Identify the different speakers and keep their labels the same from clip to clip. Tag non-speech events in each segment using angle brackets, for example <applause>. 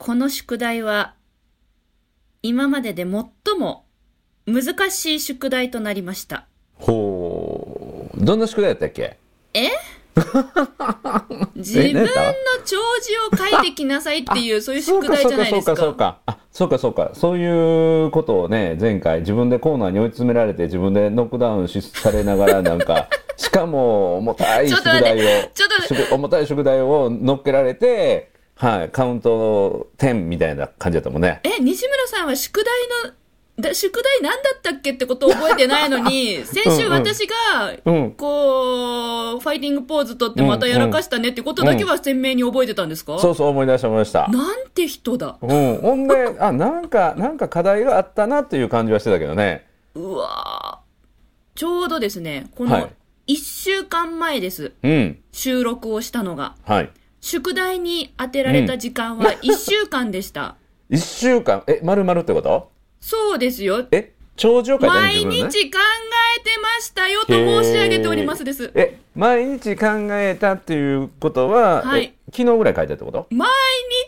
Speaker 1: この宿題は、今までで最も難しい宿題となりました。
Speaker 2: ほう。どんな宿題やったっけ？
Speaker 1: え？自分の
Speaker 2: 何やった？
Speaker 1: 帳字を書いてきなさいっていう、そういう宿題じゃないですか。
Speaker 2: そうかそうかそうかあそうかそうかそういうことをね前回自分でコーナーに追い詰められて自分でノックダウンしされながらなんか <laughs> しかも重たい宿題を
Speaker 1: ちょっと
Speaker 2: 重たい宿題を乗っけられてはい。カウント10みたいな感じだったもんね。
Speaker 1: え、西村さんは宿題の、だ宿題何だったっけってことを覚えてないのに、<laughs> 先週私が、
Speaker 2: うん。
Speaker 1: こう、ファイティングポーズ取ってまたやらかしたねってことだけは鮮明に覚えてたんですか、
Speaker 2: そうそう思い出した思い出した。
Speaker 1: なんて人だ。
Speaker 2: うん。ほんであなんかなんか課題があったなっていう感じはしてたけどね。
Speaker 1: うわー。ちょうどですね、この
Speaker 2: はい。
Speaker 1: 1週間前です。
Speaker 2: うん。
Speaker 1: 収録をしたのが。
Speaker 2: はい
Speaker 1: 宿題に当てられた時間は1週間でした。<laughs>
Speaker 2: 1週間。え丸々ってこと？
Speaker 1: そうですよ。
Speaker 2: え長所を書いてる
Speaker 1: 毎日
Speaker 2: ね
Speaker 1: 考えてましたよと申し上げておりますです。
Speaker 2: え毎日考えたっていうことは、
Speaker 1: はい。
Speaker 2: え昨日ぐらい書いたってこと？
Speaker 1: 毎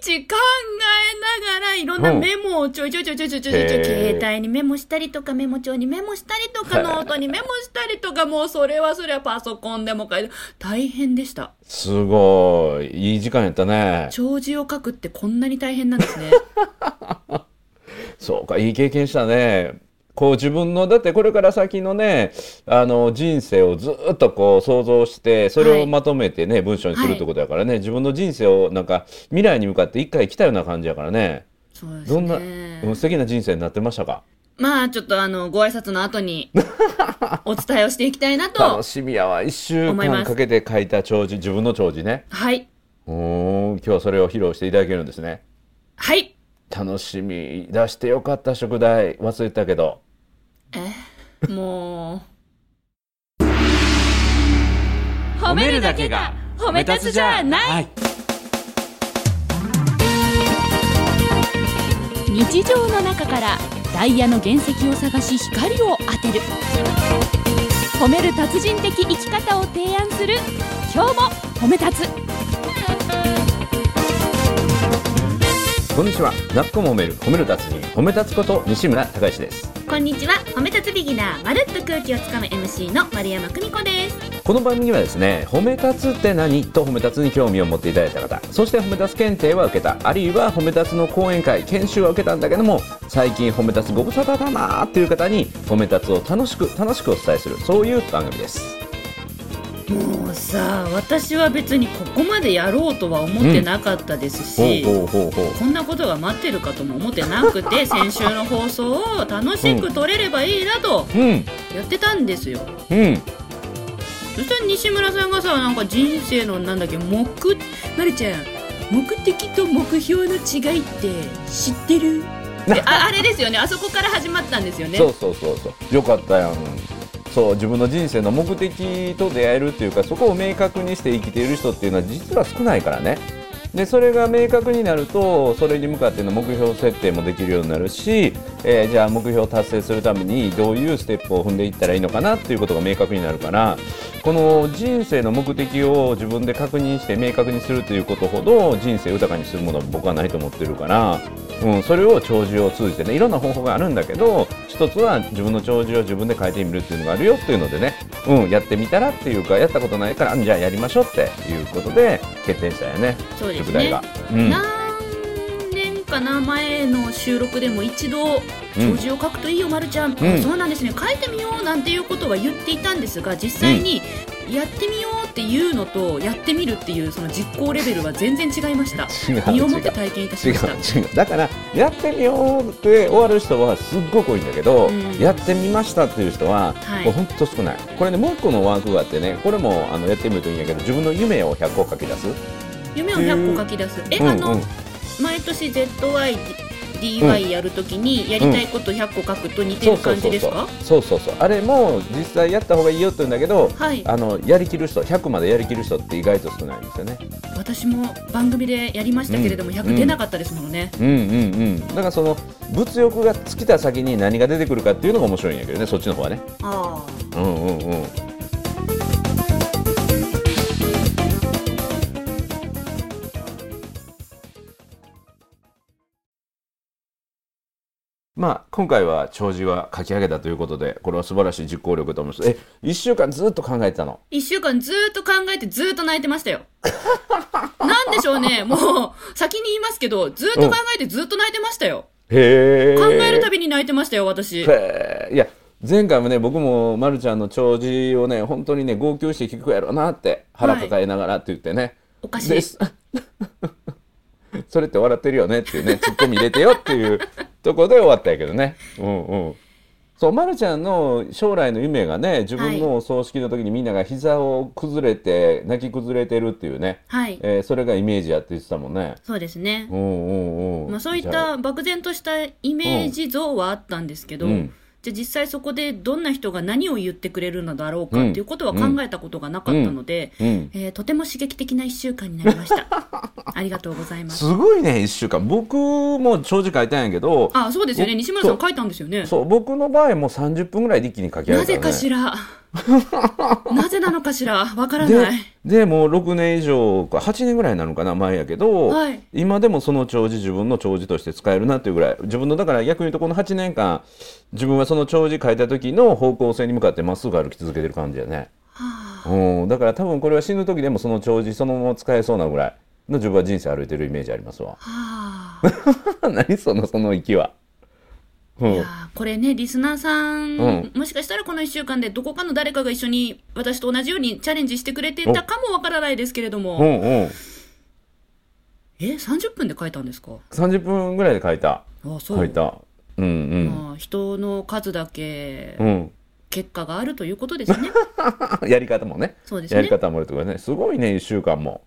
Speaker 1: 日考えながらいろんなメモをちょいちょいちょいちょいちょいちょいちょい
Speaker 2: へー
Speaker 1: 携帯にメモしたりとかメモ帳にメモしたりとかノートにメモしたりとかもうそれはそれはパソコンでも書いて大変でした
Speaker 2: すごいいい時間やったね
Speaker 1: 帳字を書くってこんなに大変なんですね
Speaker 2: そうかいい経験したねこう自分のだってこれから先のねあの人生をずっとこう想像してそれをまとめてね、文章にするってことだからね、自分の人生をなんか未来に向かって一回来たような感じやからね。
Speaker 1: そうです
Speaker 2: どんな、
Speaker 1: ね
Speaker 2: うん素敵な人生になってましたか？
Speaker 1: まあちょっとあのご挨拶の後に <laughs> お伝えをしていきたいなと
Speaker 2: 楽しみやわ。1週間かけて書いた長寿自分の長寿ね。
Speaker 1: はい。
Speaker 2: おー今日はそれを披露していただけるんですね。
Speaker 1: はい
Speaker 2: 楽しみ。出してよかった宿題忘れたけど。
Speaker 1: えもう。
Speaker 3: 褒めるだけが
Speaker 1: 褒め立つじゃない。
Speaker 3: はい
Speaker 4: 日常の中からダイヤの原石を探し光を当てる。褒める達人的生き方を提案する。今日も褒め立つ。
Speaker 2: こんにちは。なっこも褒める褒める達人褒め立つこと西村孝之です。
Speaker 1: こんにちは。褒め立つビギナーまるっと空気をつかむ MC の丸山久美子です。
Speaker 2: この番組はですね褒め立つって何？と褒め立つに興味を持っていただいた方そして褒め立つ検定は受けたあるいは褒め立つの講演会研修は受けたんだけども最近褒め立つご無沙汰だなーっていう方に褒め立つを楽しく楽しくお伝えするそういう番組です
Speaker 1: もうさ私は別にここまでやろうとは思ってなかったですし、こんなことが待ってるかとも思ってなくて <laughs> 先週の放送を楽しく撮れればいいなと
Speaker 2: うん。
Speaker 1: やってたんですよ。
Speaker 2: うん。
Speaker 1: そしたら西村さんがさなんか人生のなんだっけ目まるちゃん目的と目標の違いって知ってる？<laughs> でああれですよね。あそこから始まったんですよね。
Speaker 2: そうそうそうそう。よかったやんそう自分の人生の目的と出会えるっていうかそこを明確にして生きている人っていうのは実は少ないからね。でそれが明確になるとそれに向かっての目標設定もできるようになるし、えーじゃあ目標を達成するためにどういうステップを踏んでいったらいいのかなっていうことが明確になるからこの人生の目的を自分で確認して明確にするということほど人生豊かにするものは僕はないと思ってるから、うん、それを長寿を通じてねいろんな方法があるんだけど一つは自分の長寿を自分で変えてみるっていうのがあるよっていうのでね、うん、やってみたらっていうかやったことないからうんじゃあやりましょうっていうことで決定したよね
Speaker 1: そうですね。
Speaker 2: 宿題が。うん。
Speaker 1: 何年かな前の収録でも一度
Speaker 2: うん。
Speaker 1: 長寿を書くといいよ、ま、るちゃん、
Speaker 2: うん。
Speaker 1: そうなんですね。書いてみようなんていうことは言っていたんですが実際にやってみようっていうのとやってみるっていうその実行レベルは全然違いました。身をもって体験いたしました。
Speaker 2: だからやってみようって終わる人はすっごく多いんだけど、
Speaker 1: うん。
Speaker 2: やってみましたっていう人は、
Speaker 1: はい。
Speaker 2: これほんと少ない。これねもう一個のワークがあってねこれもあのやってみるといいんやけど自分の夢を100個書き出す。
Speaker 1: 夢を100個書き出す。え、
Speaker 2: うん
Speaker 1: あの、
Speaker 2: うん
Speaker 1: 毎年 ZYDY やるときにやりたいこと100個書くと似てる感じですか、
Speaker 2: そうそうそうあれも実際やった方がいいよって言うんだけど、
Speaker 1: はい
Speaker 2: あのやりきる人100までやりきる人って意外と少ないんですよね
Speaker 1: 私も番組でやりましたけれども、
Speaker 2: うん
Speaker 1: 100出なかったですものね、
Speaker 2: うんうんうんだからその物欲が尽きた先に何が出てくるかっていうのが面白いんやけどねそっちの方はね
Speaker 1: ああ
Speaker 2: うんうんうんまあ今回は弔辞は書き上げたということでこれは素晴らしい実行力だと思いますえ1週間ずっと考えてたの？
Speaker 1: 一週間ずーっと考えてずーっと泣いてましたよ。<laughs> なんでしょうね。もう、先に言いますけど、ずーっと考えてずーっと泣いてましたよ。
Speaker 2: へえ
Speaker 1: 考えるたびに泣いてましたよ、私。
Speaker 2: へーいや前回もね僕もまるちゃんの弔辞をね本当にね号泣して聞くやろうなって腹抱えながらって言ってね、
Speaker 1: おかしい
Speaker 2: で。す <laughs> それって笑ってるよねっていうねツッコミ入れてよっていうところで終わったんやけどね。うんうん。そう、ま、るちゃんの将来の夢がね自分のお葬式の時にみんなが膝を崩れて泣き崩れてるっていうね、
Speaker 1: はい。
Speaker 2: えーそれがイメージやって言ってたもんね。
Speaker 1: そうですね。
Speaker 2: う。んうんうん。
Speaker 1: まあ、そういった漠然としたイメージ像はあったんですけど、
Speaker 2: うん
Speaker 1: じゃあ実際そこでどんな人が何を言ってくれるのだろうかっていうことは考えたことがなかったので、
Speaker 2: あうん
Speaker 1: えーとても刺激的な1週間になりました。<laughs> ありがとうございます。
Speaker 2: すごいね1週間僕も長時書いたんやけど
Speaker 1: あ、そうですよね。
Speaker 2: お
Speaker 1: 西村さん書いたんですよね。
Speaker 2: そう僕の場合も30分ぐらいで一気に書き上げた、ね、
Speaker 1: なぜかしら。<laughs> なぜなのかしら？わから
Speaker 2: で
Speaker 1: ない。
Speaker 2: でもう6年以上か8年ぐらいなのかな前やけど、
Speaker 1: はい
Speaker 2: 今でもその弔辞自分の弔辞として使えるなっていうぐらい自分のだから逆に言うとこの8年間自分はその弔辞書いた時の方向性に向かってまっすぐ歩き続けてる感じやね、
Speaker 1: はあ
Speaker 2: うん、だから多分これは死ぬ時でもその弔辞そのまま使えそうなぐらいの自分は人生歩いてるイメージありますわ
Speaker 1: はあ。<laughs>
Speaker 2: 何そのその息は、うん
Speaker 1: いやーこれね、リスナーさん、
Speaker 2: うん。
Speaker 1: もしかしたらこの1週間でどこかの誰かが一緒に私と同じようにチャレンジしてくれてたかもわからないですけれども、
Speaker 2: うんう。ん
Speaker 1: え、30分で書いたんですか
Speaker 2: ？30分ぐらいで書いた。
Speaker 1: あそう。
Speaker 2: 書いた。うん
Speaker 1: まあ、人の数だけ
Speaker 2: うん。うん
Speaker 1: 結果があるということですね。<laughs>
Speaker 2: やり方もね。
Speaker 1: そうですね。
Speaker 2: やり方もあるとかね。すごいね1週間も。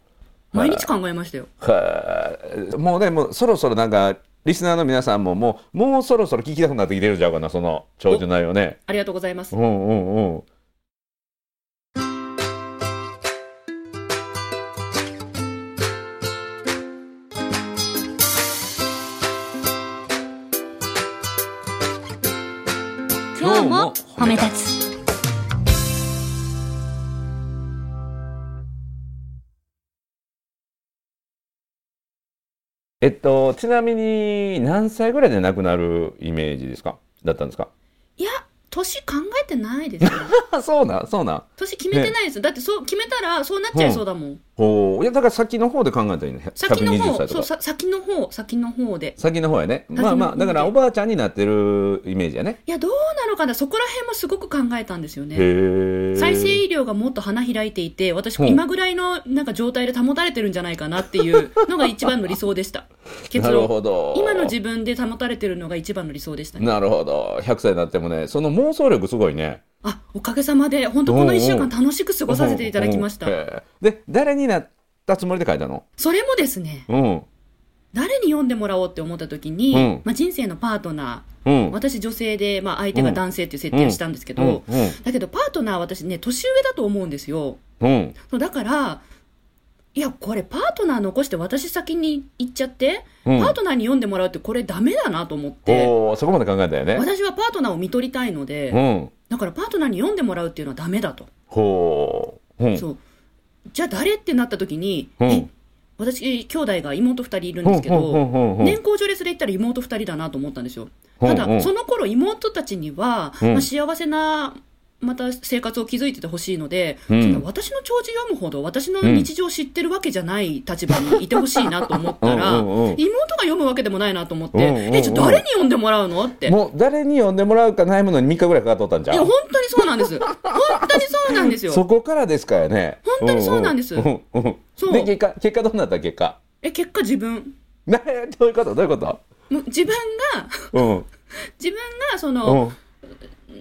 Speaker 1: 毎日考えましたよ。
Speaker 2: はいもうねもうそろそろなんかリスナーの皆さんももうもうそろそろ聞きたくなってきてるんちゃうかなその長寿内容ね。
Speaker 1: ありがとうございます。
Speaker 2: う。んうんうん。
Speaker 4: 今日も褒め立つ
Speaker 2: えっとちなみに何歳ぐらいで亡くなるイメージですか？だったんですか？
Speaker 1: いや、年考えてないですよ。
Speaker 2: あ <laughs> そうなんそうなん
Speaker 1: 年決めてないですよ。だってそう決めたらそうなっちゃいそうだもん。
Speaker 2: ほういやだから先の方で考えたらいいね。120
Speaker 1: 先の方、そう、さ先の方、先の方で。
Speaker 2: 先の方やね。まあまあだからおばあちゃんになってるイメージやね。
Speaker 1: いや、どうなのかな、そこら辺もすごく考えたんですよね。再生医療がもっと花開いていて、私、
Speaker 2: うん。
Speaker 1: 今ぐらいのなんか状態で保たれてるんじゃないかなっていう <laughs> のが一番の理想でした。結
Speaker 2: なる
Speaker 1: 論。
Speaker 2: ほど。
Speaker 1: 今の自分で保たれてるのが一番の理想でしたね。
Speaker 2: なるほど。100歳になってもねその妄想力すごいね
Speaker 1: あ、おかげさまで、本当この1週間楽しく過ごさせていただきました。
Speaker 2: で誰になったつもりで書いたの？
Speaker 1: それもですね、
Speaker 2: うん。
Speaker 1: 誰に読んでもらおうって思った時に、
Speaker 2: うん。
Speaker 1: まあ、人生のパートナ
Speaker 2: うん。
Speaker 1: ー、私女性で、まあ、相手が男性っていう設定をしたんですけど、だけどパートナーは私ね、年上だと思うんですよ。
Speaker 2: うん。
Speaker 1: そうだから、いや、これパートナー残して私先に行っちゃって、
Speaker 2: うん。
Speaker 1: パートナーに読んでもらうってこれダメだなと思って、
Speaker 2: そこまで考えたよね。
Speaker 1: 私はパートナーを見取りたいので、
Speaker 2: うん
Speaker 1: だからパートナーに読んでもらうっていうのはダメだと。
Speaker 2: ほううん
Speaker 1: そう。じゃあ誰ってなった時に、
Speaker 2: うん
Speaker 1: え、私、兄弟が妹二人いるんですけど、年功序列で言ったら妹二人だなと思ったんですよ。ただ、その頃妹たちには、
Speaker 2: うん
Speaker 1: まあ、幸せな、また生活を築いててほしいので、
Speaker 2: うん。
Speaker 1: 私の弔辞読むほど私の日常を知ってるわけじゃない立場にいてほしいなと思ったら、妹が読むわけでもないなと思って、え、じゃあ誰に読んでもらうのって。
Speaker 2: もう誰に読んでもらうか悩むのに3日ぐらいかかっとったんじゃ
Speaker 1: いや、
Speaker 2: ん
Speaker 1: 本当にそうなんです。<laughs> 本当にそうなんですよ。
Speaker 2: そこからですからね。
Speaker 1: 本当にそうなんです。
Speaker 2: うんう
Speaker 1: そう。
Speaker 2: で結果結果どうなった結果？
Speaker 1: え、結果自分。
Speaker 2: などういうこと？どういうこと？
Speaker 1: 自分が、
Speaker 2: うん。<laughs>
Speaker 1: 自分がそ
Speaker 2: うん。
Speaker 1: の、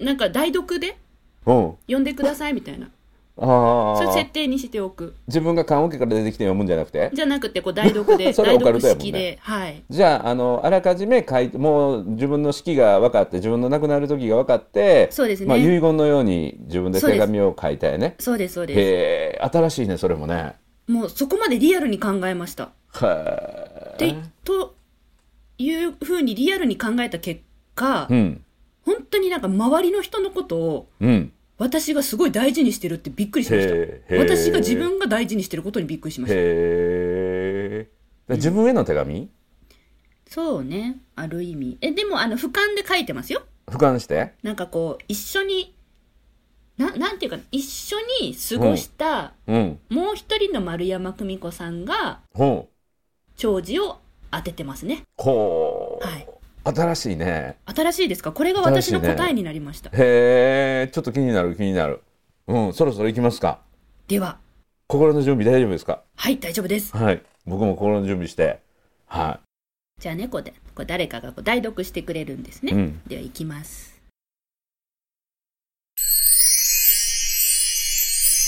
Speaker 1: なんか代読で
Speaker 2: うん
Speaker 1: 読んでくださいみたいな。
Speaker 2: あ
Speaker 1: それ設
Speaker 2: あ
Speaker 1: 定にしておく。
Speaker 2: 自分が棺桶から出てきて読むんじゃなくて？
Speaker 1: じゃなくて、こう代読で、<laughs>
Speaker 2: それは
Speaker 1: 代
Speaker 2: オカルトやもんね
Speaker 1: はい。
Speaker 2: じゃああのあらかじめ書いてもう自分の式が分かって自分の亡くなる時が分かって
Speaker 1: そうですね
Speaker 2: まあ、遺言のように自分で手紙を書いたよね
Speaker 1: そうです、そうです。
Speaker 2: へえ新しいねそれもね
Speaker 1: もうそこまでリアルに考えました。
Speaker 2: へ
Speaker 1: で
Speaker 2: え、
Speaker 1: というふうにリアルに考えた結果、
Speaker 2: うん
Speaker 1: 本当になんか周りの人のことを
Speaker 2: うん
Speaker 1: 私がすごい大事にしてるってびっくりしました。私が自分が大事にしてることにびっくりしました。
Speaker 2: 自分への手紙？
Speaker 1: そうね。ある意味。え、でも、あの、俯瞰で書いてますよ。
Speaker 2: 俯瞰して？
Speaker 1: なんかこう、一緒に、な、なんていうか、一緒に過ごした、
Speaker 2: うん
Speaker 1: もう一人の丸山久美子さんが、
Speaker 2: ほう
Speaker 1: 長寿を当ててますね。
Speaker 2: ほう、
Speaker 1: はい。
Speaker 2: 新しいね。
Speaker 1: 新しいですか？これが私の答えになりました。
Speaker 2: へえちょっと気になる気になる。うんそろそろ行きますか。
Speaker 1: では、
Speaker 2: 心の準備大丈夫ですか？
Speaker 1: はい、大丈夫です。
Speaker 2: はい僕も心の準備して。は
Speaker 1: じゃあね、これ、これ誰かがこう代読してくれるんですね。
Speaker 2: い、うん。
Speaker 1: では、行きます。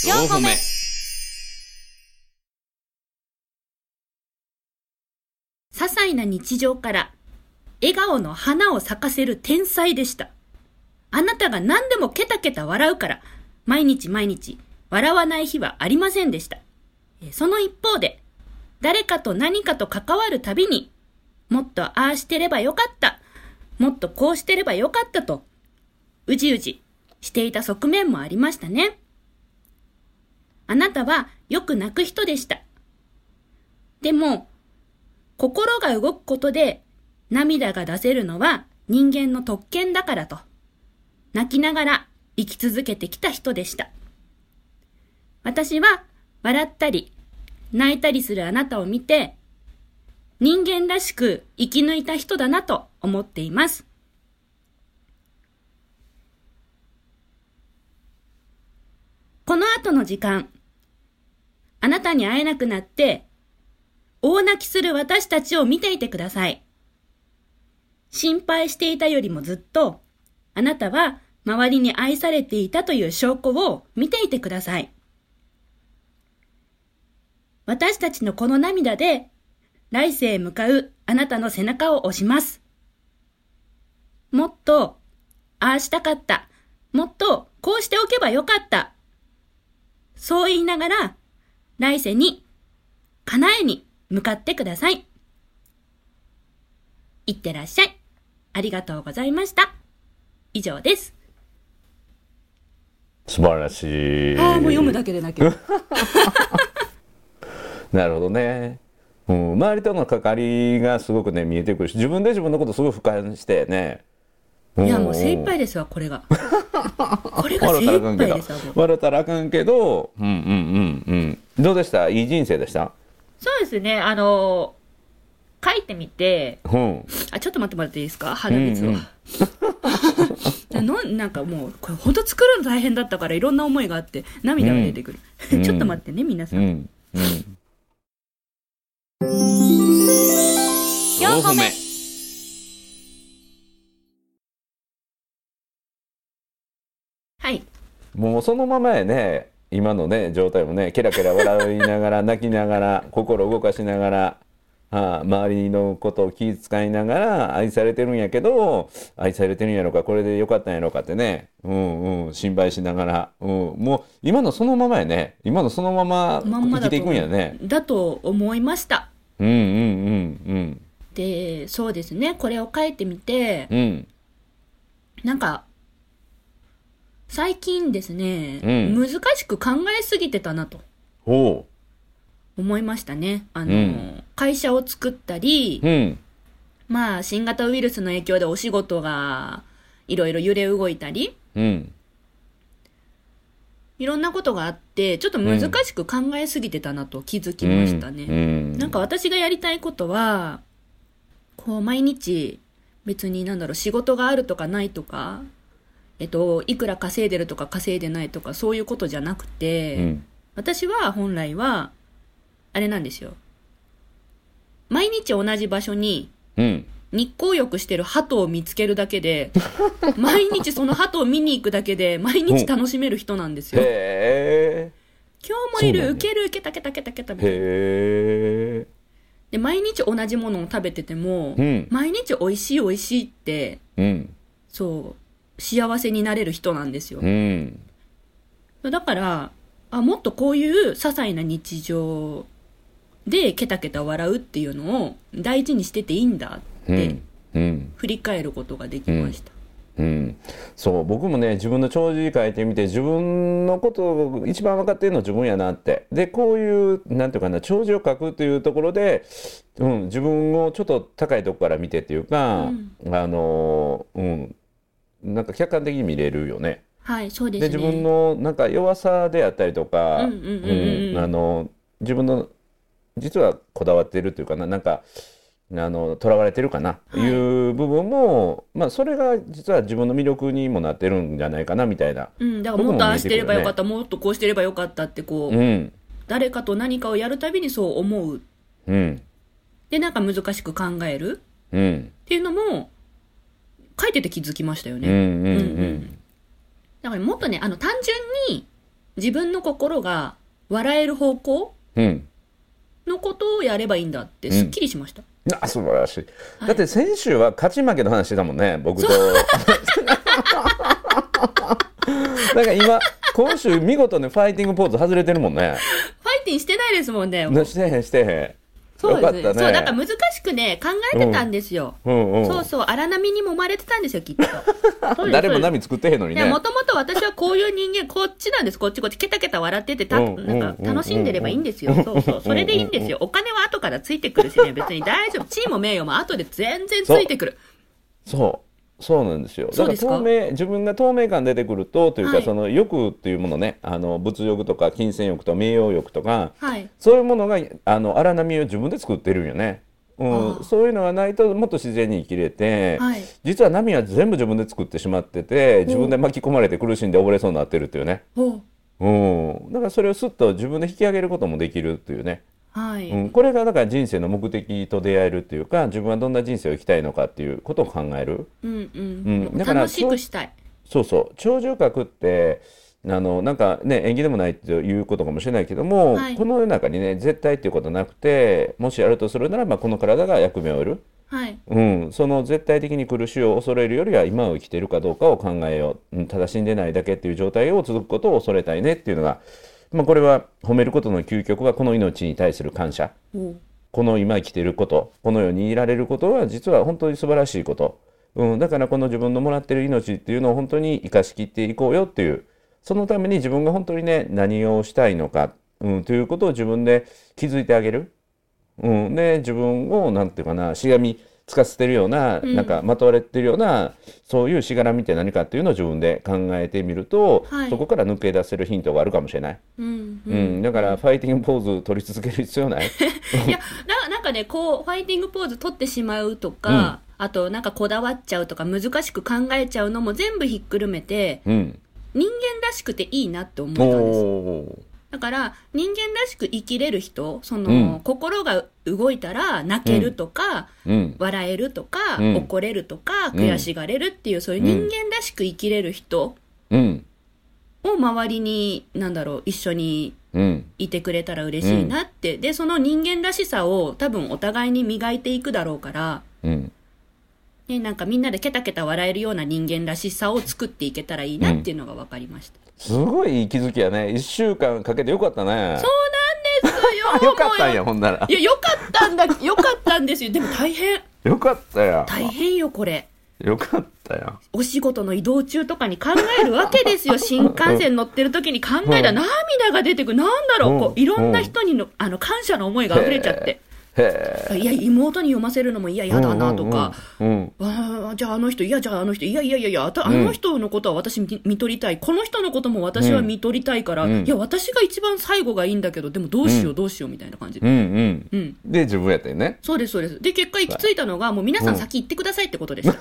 Speaker 4: 4個目。
Speaker 1: 些細な日常から笑顔の花を咲かせる天才でした。あなたが何でもケタケタ笑うから、毎日毎日笑わない日はありませんでした。その一方で、誰かと何かと関わるたびに、もっとああしてればよかった、もっとこうしてればよかったと、うじうじしていた側面もありましたね。あなたはよく泣く人でした。でも、心が動くことで涙が出せるのは人間の特権だからと、泣きながら生き続けてきた人でした。私は笑ったり泣いたりするあなたを見て、人間らしく生き抜いた人だなと思っています。この後の時間、あなたに会えなくなって大泣きする私たちを見ていてください。心配していたよりもずっと、あなたは周りに愛されていたという証拠を見ていてください。私たちのこの涙で、来世へ向かうあなたの背中を押します。もっと、ああしたかった。もっと、こうしておけばよかった。そう言いながら、来世に、叶えに向かってください。いってらっしゃい。ありがとうございました。以上です。
Speaker 2: 素晴らしい。
Speaker 1: ああ、もう読むだけで泣ける。<laughs>
Speaker 2: なるほどね、うん、周りとの関わりがすごくね見えてくるし自分で自分のことすごい俯瞰してね。
Speaker 1: いや、もう精一杯
Speaker 2: で
Speaker 1: ですわ、これが。<laughs> これが
Speaker 2: 笑
Speaker 1: 精一杯ですわ、
Speaker 2: 笑ったらあかんけど。う。んうんうんうんどうでした？いい人生でした？
Speaker 1: そうですね、あの書いてみて、
Speaker 2: うん。
Speaker 1: あ、ちょっと待ってもらっていいですか？鼻水を。
Speaker 2: うんうん。<laughs>
Speaker 1: ななんかもう、これ本当作るの大変だったからいろんな思いがあって涙が出てくる。
Speaker 2: うん。<laughs>
Speaker 1: ちょっと待ってね、皆さ。
Speaker 2: うん。ん。うん
Speaker 4: 4個目。
Speaker 1: はい。
Speaker 2: もうそのままやね。今のね状態もねケラケラ笑いながら泣きながら心動かしながら、ああ周りのことを気遣いながら愛されてるんやけど愛されてるんやろかこれでよかったんやろかってね。うんうん心配しながら、うん、もう今のそのままやね。今のそのまま生きていくんやね。
Speaker 1: だと思いました。
Speaker 2: うんうんうん
Speaker 1: で、そうですね、これを書いてみて、
Speaker 2: うん。うん
Speaker 1: なんか、最近ですね、
Speaker 2: うん。
Speaker 1: 難しく考えすぎてたなと。
Speaker 2: おう
Speaker 1: 思いましたね。あの、
Speaker 2: うん。
Speaker 1: 会社を作ったり、
Speaker 2: うん。
Speaker 1: まあ、新型ウイルスの影響でお仕事がいろいろ揺れ動いたり、
Speaker 2: うん。
Speaker 1: いろんなことがあって、ちょっと難しく考えすぎてたなと気づきましたね。
Speaker 2: うん。
Speaker 1: なんか私がやりたいことは、こう毎日別になんだろう仕事があるとかないとか、えっと、いくら稼いでるとか稼いでないとかそういうことじゃなくて、
Speaker 2: うん。
Speaker 1: 私は本来は、あれなんですよ。毎日同じ場所に
Speaker 2: うん
Speaker 1: 日光浴してる鳩を見つけるだけで、<laughs> 毎日その鳩を見に行くだけで毎日楽しめる人なんですよ。
Speaker 2: へ
Speaker 1: 今日もいる、
Speaker 2: そうなんや
Speaker 1: ウケる、ウケたケタケタケタみたいな。
Speaker 2: えへえ
Speaker 1: で、毎日同じものを食べてても、
Speaker 2: うん
Speaker 1: 毎日美味しい美味しいって、
Speaker 2: うん
Speaker 1: そう、幸せになれる人なんですよ
Speaker 2: う。ん
Speaker 1: だから、あ、もっとこういう些細な日常でケタケタ笑うっていうのを大事にしてていいんだって
Speaker 2: うん。うん。
Speaker 1: 振り返ることができました。
Speaker 2: うん、そう僕もね自分の長寿書いてみて自分のことを一番分かってるのは自分やなって。でこういうなんていうかな長寿を書くというところで、うん、自分をちょっと高いとこから見てっていうか、あのうん。なんか客観的に見れるよね。
Speaker 1: はいそうでね。
Speaker 2: です自分のなんか弱さであったりとか、自分の実はこだわってるというかななんかあの囚われてるかな、
Speaker 1: はい。
Speaker 2: い、う部分もまあそれが実は自分の魅力にもなってるんじゃないかなみたいな。
Speaker 1: うん、だからもっとああしてればよかった、もっとこうしてればよかったってこう、
Speaker 2: うん。
Speaker 1: 誰かと何かをやるたびにそう思う。
Speaker 2: うん。
Speaker 1: でなんか難しく考える。
Speaker 2: うん。
Speaker 1: っていうのも書いてて気づきましたよね、
Speaker 2: うんうんう
Speaker 1: うんん。だからもっとねあの単純に自分の心が笑える方向
Speaker 2: うんうん
Speaker 1: のことをやればいいんだってすっきりしました、
Speaker 2: あ素晴らしい、
Speaker 1: はい。
Speaker 2: だって先週は勝ち負けの話してたもんね僕と。だ <laughs> から今今週見事にファイティングポーズ外れてるもんね。
Speaker 1: ファイティンしてないですもんね
Speaker 2: してへんしてへん
Speaker 1: そうです。ね。そうだから難しくね考えてたんですよ、
Speaker 2: うん。うん
Speaker 1: そうそう荒波に揉まれてたんですよきっと。<laughs>
Speaker 2: 誰も波作ってへんのにね。
Speaker 1: もともと私はこういう人間、こっちなんです、こっちこっち、ケタケタ笑ってて、た、
Speaker 2: うん
Speaker 1: なんか
Speaker 2: うん。
Speaker 1: 楽しんでればいいんですよ。そうそう。それでいいんですよ。お金は後からついてくるしね、別に大丈夫。地位も名誉も後で全然ついてくる。
Speaker 2: そう。そうなんですよ。だから透明自分が透明感出てくるとというか、
Speaker 1: はい。
Speaker 2: その欲っていうものねあの物欲とか金銭欲とか名誉欲とか
Speaker 1: はい。
Speaker 2: そういうものがあの荒波を自分で作ってるんよね、うん。そういうのがないともっと自然に生きれて、
Speaker 1: はい。
Speaker 2: 実は波は全部自分で作ってしまってて自分で巻き込まれて苦しんで溺れそうになってるっていうね、
Speaker 1: う。
Speaker 2: ん、だからそれをすっと自分で引き上げることもできるっていうね、
Speaker 1: はい。
Speaker 2: うん、これがだから人生の目的と出会えるっていうか自分はどんな人生を生きたいのかっていうことを考える
Speaker 1: うんう
Speaker 2: うん
Speaker 1: ん。
Speaker 2: だから
Speaker 1: 楽しくしたい。
Speaker 2: そうそう長寿学ってあのなんかね縁起でもないということかもしれないけども、
Speaker 1: はい
Speaker 2: この世の中にね絶対っていうことなくてもしあるとするならばこの体が役目を得る、
Speaker 1: はい。
Speaker 2: うん、その絶対的に苦しを恐れるよりは今を生きているかどうかを考えよう、うん、ただ死んでないだけっていう状態を続くことを恐れたいねっていうのが、まあ、これは褒めることの究極はこの命に対する感謝。
Speaker 1: おう
Speaker 2: この今生きていること。この世にいられることは実は本当に素晴らしいこと、うん、だからこの自分のもらってる命っていうのを本当に生かしきっていこうよっていう。そのために自分が本当にね何をしたいのか、うん、ということを自分で気づいてあげる、うん、で自分をなんていうかなしがみつかせてるような、
Speaker 1: うん。
Speaker 2: なんかまとわれてるようなそういうしがらみって何かっていうのを自分で考えてみると、
Speaker 1: はい。
Speaker 2: そこから抜け出せるヒントがあるかもしれない、
Speaker 1: うんう
Speaker 2: うん。
Speaker 1: ん。
Speaker 2: だからファイティングポーズ取り続ける必要ない。
Speaker 1: いや、ななんかね、こう、ファイティングポーズ取ってしまうとか、あと、なんかこだわっちゃうとか、難しく考えちゃうのも全部ひっくるめて、
Speaker 2: うん。
Speaker 1: 人間らしくていいなって思えたんです。だから、人間らしく生きれる人、その、
Speaker 2: うん。
Speaker 1: 心が動いたら泣けるとか、
Speaker 2: うん。
Speaker 1: 笑えるとか、
Speaker 2: うん。
Speaker 1: 怒れるとか、
Speaker 2: うん。
Speaker 1: 悔しがれるっていう、そういう人間らしく生きれる人
Speaker 2: うん。
Speaker 1: を周りに、なんだろう、一緒に
Speaker 2: うん。
Speaker 1: いてくれたら嬉しいなって。で、その人間らしさを多分お互いに磨いていくだろうから、
Speaker 2: うん
Speaker 1: ね、なんかみんなでケタケタ笑えるような人間らしさを作っていけたらいいなっていうのが分かりました。
Speaker 2: すごいいい気づきやね一週間かけてよかったね
Speaker 1: そうなんですよ。<laughs>
Speaker 2: あよかったん
Speaker 1: も
Speaker 2: やほんなら
Speaker 1: ういや、よかったんだ、よかったんですよ。でも大変。
Speaker 2: よかったや
Speaker 1: 大変よ、これ。
Speaker 2: よかったや
Speaker 1: お仕事の移動中とかに考えるわけですよ。<laughs> 新幹線乗ってる時に考えたら涙が出てくる。なんだろう、こう、いろんな人にの、あの、感謝の思いが溢れちゃって。いや、妹に読ませるのも、いや、やだなとか。
Speaker 2: うんうん
Speaker 1: ああ、じゃああの人、いや、じゃああの人、いやいやいやいや、あの人のことは私見見取りたい。この人のことも私は見取りたいから、
Speaker 2: うん
Speaker 1: いや、私が一番最後がいいんだけど、でもどうしよ
Speaker 2: う
Speaker 1: うどうしようみたいな感じ
Speaker 2: う
Speaker 1: で。
Speaker 2: んうん
Speaker 1: うん。
Speaker 2: で自分やったよね
Speaker 1: そうです、そうです。で、結果行き着いたのが、もう皆さん先行ってくださいってことでした。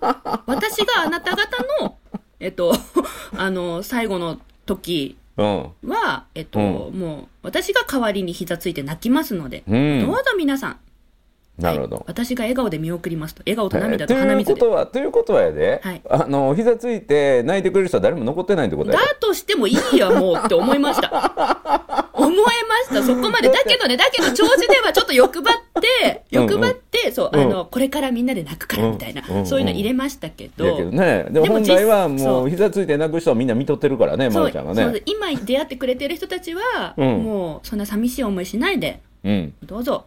Speaker 1: <laughs> 私があなた方の、えっと、<laughs> あの、最後の時
Speaker 2: うん
Speaker 1: は、えっと、
Speaker 2: う
Speaker 1: もう、私が代わりに膝ついて泣きますので、
Speaker 2: うん。
Speaker 1: どうぞ皆さん、
Speaker 2: なるほど。
Speaker 1: はい。私が笑顔で見送りますと。笑顔と
Speaker 2: えー
Speaker 1: 涙
Speaker 2: という
Speaker 1: と鼻水で。
Speaker 2: ことはということはやで、
Speaker 1: はい。
Speaker 2: あの膝ついて泣いてくれる人は誰も残ってないってことや
Speaker 1: だとしてもいいや、もうって思いました。<laughs> そこまで。だけどね、だけど、長寿ではちょっと欲張って、欲張って、そう、
Speaker 2: うん。
Speaker 1: あの、これからみんなで泣くからみたいな、そういうの入れましたけど、
Speaker 2: ね。でも本来はもう膝ついて泣く人はみんな見とってるからねまちゃんが
Speaker 1: そう
Speaker 2: ね
Speaker 1: 今出会ってくれてる人たちは、
Speaker 2: うん。
Speaker 1: もう、そんな寂しい思いしないで、
Speaker 2: うん。
Speaker 1: どうぞ、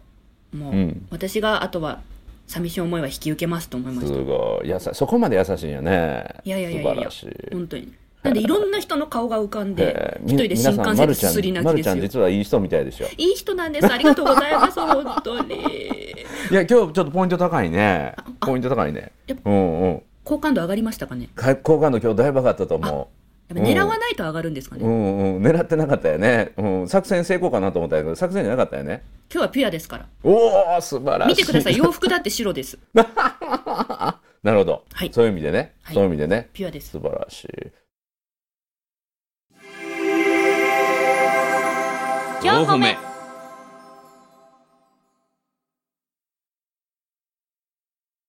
Speaker 1: もう、
Speaker 2: うん。
Speaker 1: 私があとは寂しい思いは引き受けますと思いますした。
Speaker 2: ごい。やさそこまで優しいんやね。
Speaker 1: いやいやいやいや
Speaker 2: 素晴らしい。
Speaker 1: 本当になんでいろんな人の顔が浮かんで一人で新幹線ですり泣きですよ。
Speaker 2: 実はいい人みたいでしょ。
Speaker 1: いい人なんです。ありがとうございます。本当に。<laughs>
Speaker 2: いや今日ちょっとポイント高いね。ポイント高いね。うんうん。
Speaker 1: 好感度上がりましたかね？
Speaker 2: か好感度今日だいぶ上がったと思
Speaker 1: やっぱ狙わないと上がるんですかね、
Speaker 2: ううんうん。狙ってなかったよね、うん、作戦成功かなと思ったけど作戦じゃなかったよね。
Speaker 1: 今日はピュアですから。
Speaker 2: おお素晴らしい。
Speaker 1: 見てください。洋服だって白です。<laughs>
Speaker 2: なるほど、
Speaker 1: はい。
Speaker 2: そういう意味でね、
Speaker 1: はい。
Speaker 2: そういう意味でね。
Speaker 1: ピュアです。
Speaker 2: 素晴らしい
Speaker 4: 4歩目。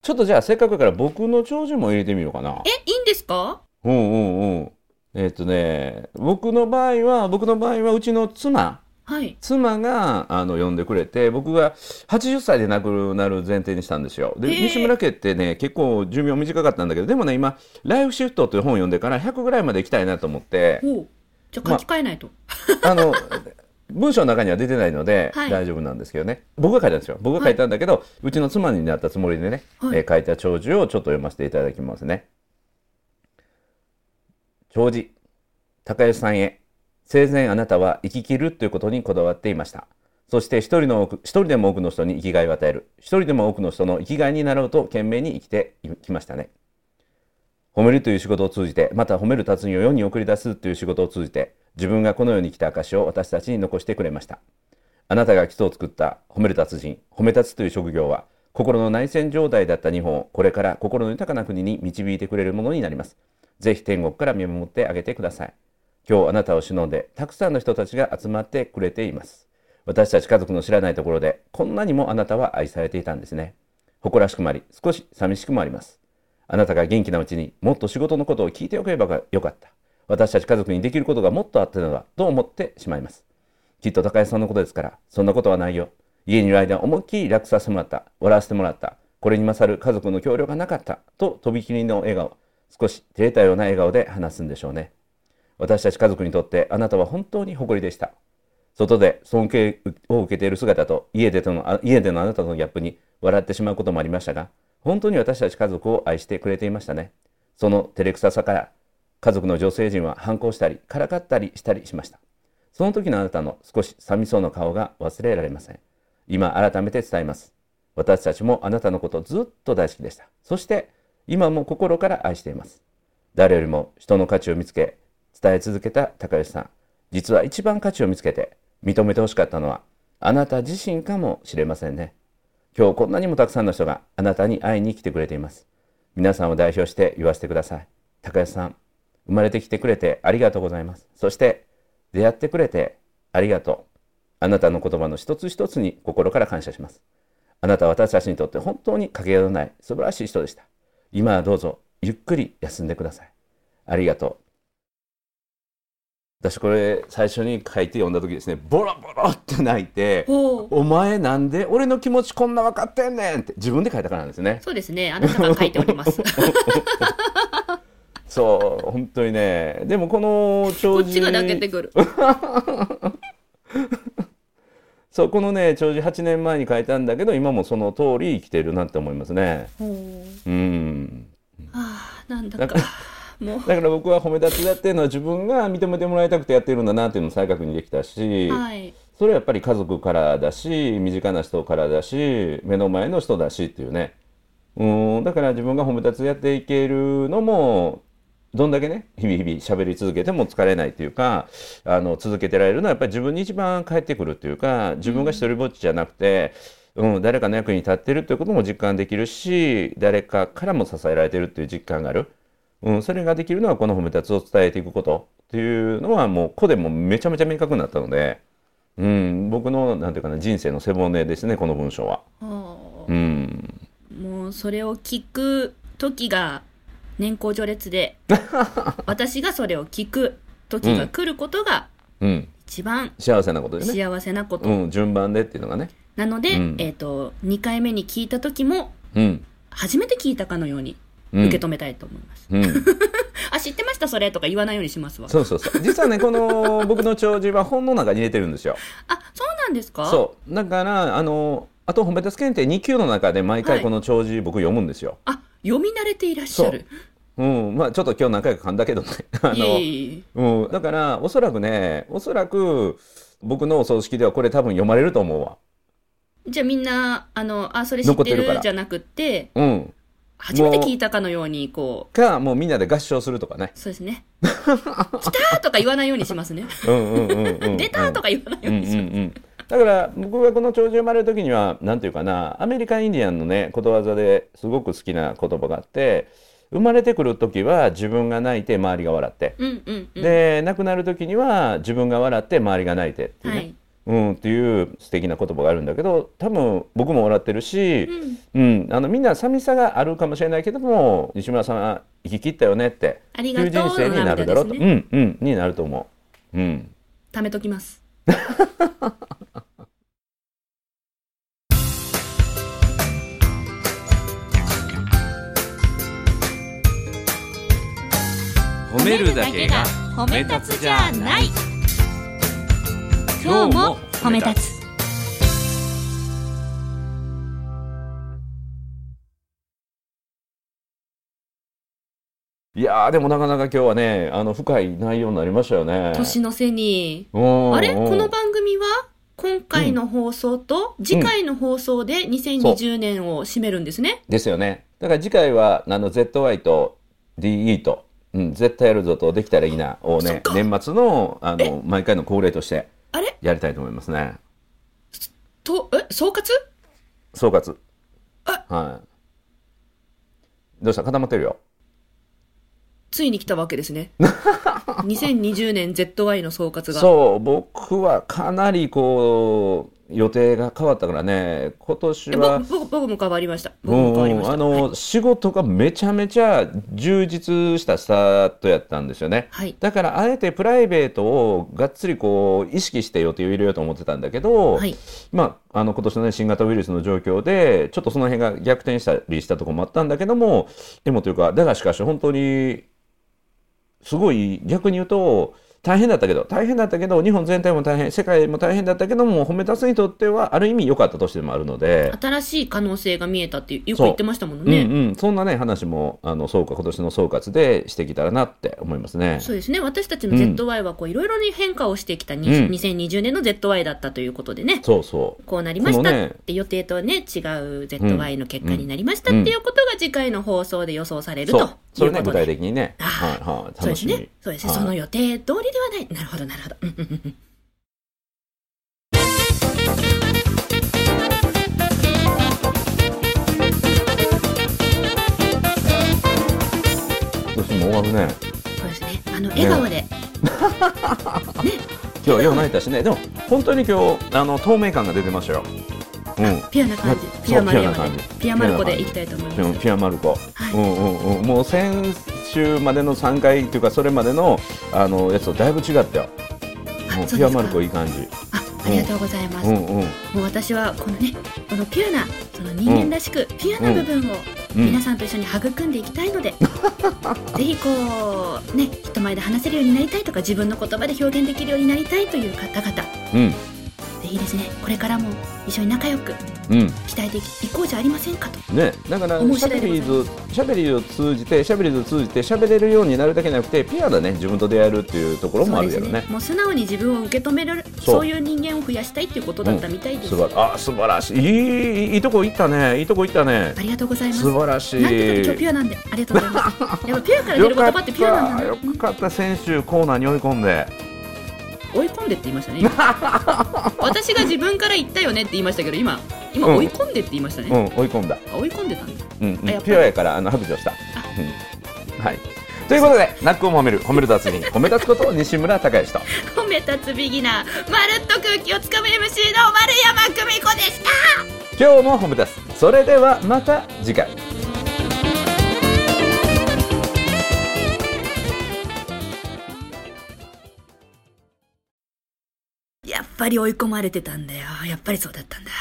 Speaker 2: ちょっとじゃあせっかくだから僕の長寿も入れてみようかな。
Speaker 1: えいいんですか？
Speaker 2: うんうんうん。えっ、とね僕の場合は僕の場合はうちの妻。
Speaker 1: はい。
Speaker 2: 妻があの呼んでくれて僕が80歳で亡くなる前提にしたんですよ。で西村家ってね結構寿命短かったんだけどでもね今「ライフシフト」という本を読んでから100ぐらいまで行きたいなと思って。
Speaker 1: じゃあ書き換えないと、
Speaker 2: あの <laughs> 文章の中には出てないので
Speaker 1: はい。
Speaker 2: 大丈夫なんですけどね、僕が書いたんですよ。僕が書いたんだけど、うちの妻になったつもりでね、
Speaker 1: はい。
Speaker 2: えー書いた長寿をちょっと読ませていただきますね。長寿。高吉さんへ。生前あなたは生き切るということにこだわっていました。そして一人の一人でも多くの人に生きがいを与える。一人でも多くの人の生きがいになろうと懸命に生きてきましたね。褒めるという仕事を通じてまた褒める達人を世に送り出すという仕事を通じて自分がこの世に来た証を私たちに残してくれました。あなたが基礎を作った褒める達人褒め立つという職業は心の内戦状態だった日本をこれから心の豊かな国に導いてくれるものになります。ぜひ天国から見守ってあげてください。今日あなたを忍んでたくさんの人たちが集まってくれています。私たち家族の知らないところでこんなにもあなたは愛されていたんですね。誇らしくもあり少し寂しくもあります。あなたが元気なうちにもっと仕事のことを聞いておけばよかった。私たち家族にできることがもっとあったのだと思ってしまいます。きっと高橋さんのことですからそんなことはないよ。家にいる間思いっきり楽させてもらった。笑わせてもらった。これに勝る家族の協力がなかった。ととびきりの笑顔。少し照れたような笑顔で話すんでしょうね。私たち家族にとってあなたは本当に誇りでした。外で尊敬を受けている姿と家でとのあ家でのあなたとのギャップに笑ってしまうこともありましたが本当に私たち家族を愛してくれていましたね。その照れくささから家族の女性陣は反抗したりからかったりしたりしました。その時のあなたの少し寂しそうな顔が忘れられません。今改めて伝えます。私たちもあなたのことずっと大好きでした。そして今も心から愛しています。誰よりも人の価値を見つけ伝え続けた高吉さん。実は一番価値を見つけて認めてほしかったのはあなた自身かもしれませんね。今日こんなにもたくさんの人があなたに会いに来てくれています。皆さんを代表して言わせてください。高吉さん生まれてきてくれてありがとうございます。そして出会ってくれてありがとう。あなたの言葉の一つ一つに心から感謝します。あなたは私たちにとって本当にかけがえのない素晴らしい人でした。今はどうぞゆっくり休んでください。ありがとう。私これ最初に書いて読んだ時ですねボロボロって泣いてお前なんで俺の気持ちこんな分かってんねんって自分で書いたからなんですね。
Speaker 1: そうですね。あなたが書いております <laughs>
Speaker 2: そう本当にね。でもこの
Speaker 1: こ
Speaker 2: 長寿。
Speaker 1: っちが泣けてくる。<laughs>
Speaker 2: そうこのね長寿8年前に書いたんだけど今もその通り生きてるなって思いますね。
Speaker 1: ほう。
Speaker 2: うん。
Speaker 1: ああなんだか。もう。
Speaker 2: だから僕は褒め立つやってるのは自分が認めてもらいたくてやってるんだなっていうのを再確認できたし、
Speaker 1: はい。
Speaker 2: それはやっぱり家族からだし身近な人からだし目の前の人だしっていうね。うん。だから自分が褒め立つやっていけるのもどんだけね日々日々喋り続けても疲れないっていうかあの続けてられるのはやっぱり自分に一番返ってくるっていうか自分が一人ぼっちじゃなくて、うん、誰かの役に立ってるっていうことも実感できるし誰かからも支えられてるっていう実感がある、うん、それができるのはこの褒め立つを伝えていくことっていうのはもう個でもめちゃめちゃ明確になったので。うん、僕のなんていうかな人生の背骨ですねこの文章は。
Speaker 1: は
Speaker 2: うん、
Speaker 1: あもうそれを聞く時が年功序列で <laughs> 私がそれを聞く時が来ることが
Speaker 2: うん、
Speaker 1: 一番
Speaker 2: 幸せなことでね。
Speaker 1: 幸せなこと、
Speaker 2: うん、順番でっていうのがね。
Speaker 1: なので、
Speaker 2: うん。
Speaker 1: えっ、と2回目に聞いた時も
Speaker 2: うん、
Speaker 1: 初めて聞いたかのように
Speaker 2: うん、
Speaker 1: 受け止めたいと思います、
Speaker 2: うん、<laughs>
Speaker 1: あ知ってましたそれとか言わないようにしますわ。
Speaker 2: そうそうそう。実はねこの <laughs> 僕の長寿は本の中に入れてるんですよ。
Speaker 1: あそうなんですか？
Speaker 2: そう。だからあのあと褒め立つ検定2級の中で毎
Speaker 1: はい。
Speaker 2: 回この弔辞僕読むんですよ。
Speaker 1: あ読み慣れていらっしゃる
Speaker 2: うん、まあちょっと今日何回か噛んだけどね。<laughs> あの、うん、だからおそらくね、おそらく僕のお葬式ではこれ多分読まれると思うわ。
Speaker 1: じゃあみんなあのあそれ知って
Speaker 2: 残ってる
Speaker 1: じゃなくって
Speaker 2: うん。
Speaker 1: 初めて聞いたかのようにこう
Speaker 2: か、もうみんなで合唱するとかね。
Speaker 1: そうですね <laughs> 来たーとか言わないようにしますね
Speaker 2: うんうんうんうん、うん。
Speaker 1: 出たーとか言わないよ
Speaker 2: う
Speaker 1: うんにします、
Speaker 2: うんうん。だから僕がこの長寿生まれる時にはなんていうかなアメリカンインディアンのねことわざですごく好きな言葉があって生まれてくる時は自分が泣いて周りが笑って、
Speaker 1: うんうんうん。
Speaker 2: で亡くなる時には自分が笑って周りが泣いてっていうね、
Speaker 1: はい。
Speaker 2: うん、っていう素敵な言葉があるんだけど多分僕も笑ってるし、うん。あのみんな寂しさがあるかもしれないけども西村さんは生き切ったよねって
Speaker 1: あり
Speaker 2: いう
Speaker 1: がとう
Speaker 2: 人生になるだろうと、
Speaker 1: ね
Speaker 2: うんうん。になると思う。うん。
Speaker 1: 貯めときます <laughs>
Speaker 2: 褒めるだけが
Speaker 4: 褒め立つじゃない。今日も褒め立つ。
Speaker 2: いやーでもなかなか今日はねあの深い内容になりましたよね。
Speaker 1: 年の瀬に。
Speaker 2: うん。
Speaker 1: あれ？
Speaker 2: うん
Speaker 1: この番組は今回の放送と次回の放送で2020年を締めるんですね。
Speaker 2: ですよね。だから次回はあの ZY と DE と、うん、絶対やるぞとできたらいいなをね年末のあの毎回の恒例として
Speaker 1: あれ？
Speaker 2: やりたいと思いますね。
Speaker 1: と、え、総括？
Speaker 2: 総括。
Speaker 1: あ
Speaker 2: はい。どうした？固まってるよ。
Speaker 1: ついに来たわけですね。<laughs> 2020年 ZY の総括が。
Speaker 2: そう、僕はかなりこう、予定が変わったからね、今年
Speaker 1: え
Speaker 2: は
Speaker 1: 僕、僕僕も変わりました。僕
Speaker 2: うん
Speaker 1: も変わりました。
Speaker 2: あの、
Speaker 1: はい
Speaker 2: 仕事がめちゃめちゃ充実したスタートやったんですよね。
Speaker 1: はい。
Speaker 2: だからあえてプライベートをがっつりこう意識して予定を入れようと思ってたんだけど、
Speaker 1: はい。
Speaker 2: まあ、あの今年の、ね、新型ウイルスの状況でちょっとその辺が逆転したりしたところもあったんだけどもでもというかだがしかし本当にすごい逆に言うと大変だったけど大変だったけど日本全体も大変世界も大変だったけども褒め立つにとってはある意味良かった年でもあるので。
Speaker 1: 新しい可能性が見えたってよく
Speaker 2: そう
Speaker 1: 言ってましたものね。
Speaker 2: うんうん、そんなね話もあの総括今年の総括でしてきたらなって思いますね。
Speaker 1: そうですね。私たちの ZY はこういろいろに変化をしてきたに、
Speaker 2: うん
Speaker 1: 2020年の ZY だったということでね。
Speaker 2: そうそう
Speaker 1: こうなりましたって予定とね、違う ZY の結果になりましたっていうことが次回の放送で予想されると
Speaker 2: それね具。体的にね、
Speaker 1: あ
Speaker 2: はい
Speaker 1: ー
Speaker 2: はい、楽しみ
Speaker 1: そうですね。そうですね。
Speaker 2: はい
Speaker 1: その予定通りではない。なるほど、なるほど。うんうんうんうん
Speaker 2: どうしても終わるね
Speaker 1: そうですね。あの、笑顔で。<laughs>
Speaker 2: 今日よう泣いたしねでも本当に今日あの透明感が出てましたようん。
Speaker 1: ピュアな感じ。ピュアマルヤ
Speaker 2: ピュア
Speaker 1: まで。ピュアマルコでいきたいと思います。
Speaker 2: ピュアマルコ、
Speaker 1: はい。
Speaker 2: うんうんうん、もう先週までの3回っていうかそれまでのあのやつとだいぶ違ったよ。もうピュアマルコいい感じ。
Speaker 1: あ、ありがとうございます。
Speaker 2: うん。うん
Speaker 1: もう私はこのね、このピュアな、その人間らしく、ピュアな部分を
Speaker 2: うん。
Speaker 1: 皆さんと一緒に育んでいきたいので、<laughs> ぜひこう、ね、人前で話せるようになりたいとか、自分の言葉で表現できるようになりたいという方々、ぜ
Speaker 2: うん
Speaker 1: ひですね、これからも一緒に仲良く
Speaker 2: うん。
Speaker 1: 鍛えていこうじゃありませんかと。
Speaker 2: ね、だから
Speaker 1: 面
Speaker 2: しゃべ
Speaker 1: 白いでござい
Speaker 2: りーズしゃべりを通じてしゃべりを通じてしゃべれるようになるだけじゃなくてピュアだね自分と出会えるっていうところもあるよね。
Speaker 1: もう素直に自分を受け止める
Speaker 2: そう。
Speaker 1: そういう人間を増やしたいっていうことだったみたいです、
Speaker 2: 素晴らあ素晴らしい。いいいいとこ行ったね。いいとこ行ったね。
Speaker 1: ありがとうございます。
Speaker 2: 素晴らしい。
Speaker 1: なんて今日ピュアなんで。ありがとうございます。<laughs> やっぱピュアから出る言葉ってピュアなんだ
Speaker 2: た
Speaker 1: ね。
Speaker 2: よかった。先週コーナーに追い込んで
Speaker 1: 追い込んでって言いましたね。今 <laughs> 私が自分から言ったよねって言いましたけど今今
Speaker 2: うん。
Speaker 1: 追い込んでって言いましたね、
Speaker 2: うん追い込んだ、
Speaker 1: あ追い込んでたんだ。
Speaker 2: うんうん、ピュアやからあの白状した、うん。はい。ということでナックを褒める褒める達人褒め立つこと西村孝之と。<laughs>
Speaker 1: 褒め立つビギナー。まるっと空気をつかむ MC の丸山久美子でした。
Speaker 2: 今日も褒め立つ。それではまた次回
Speaker 1: ぱり追い込まれてたんだよ。やっぱりそうだったんだ。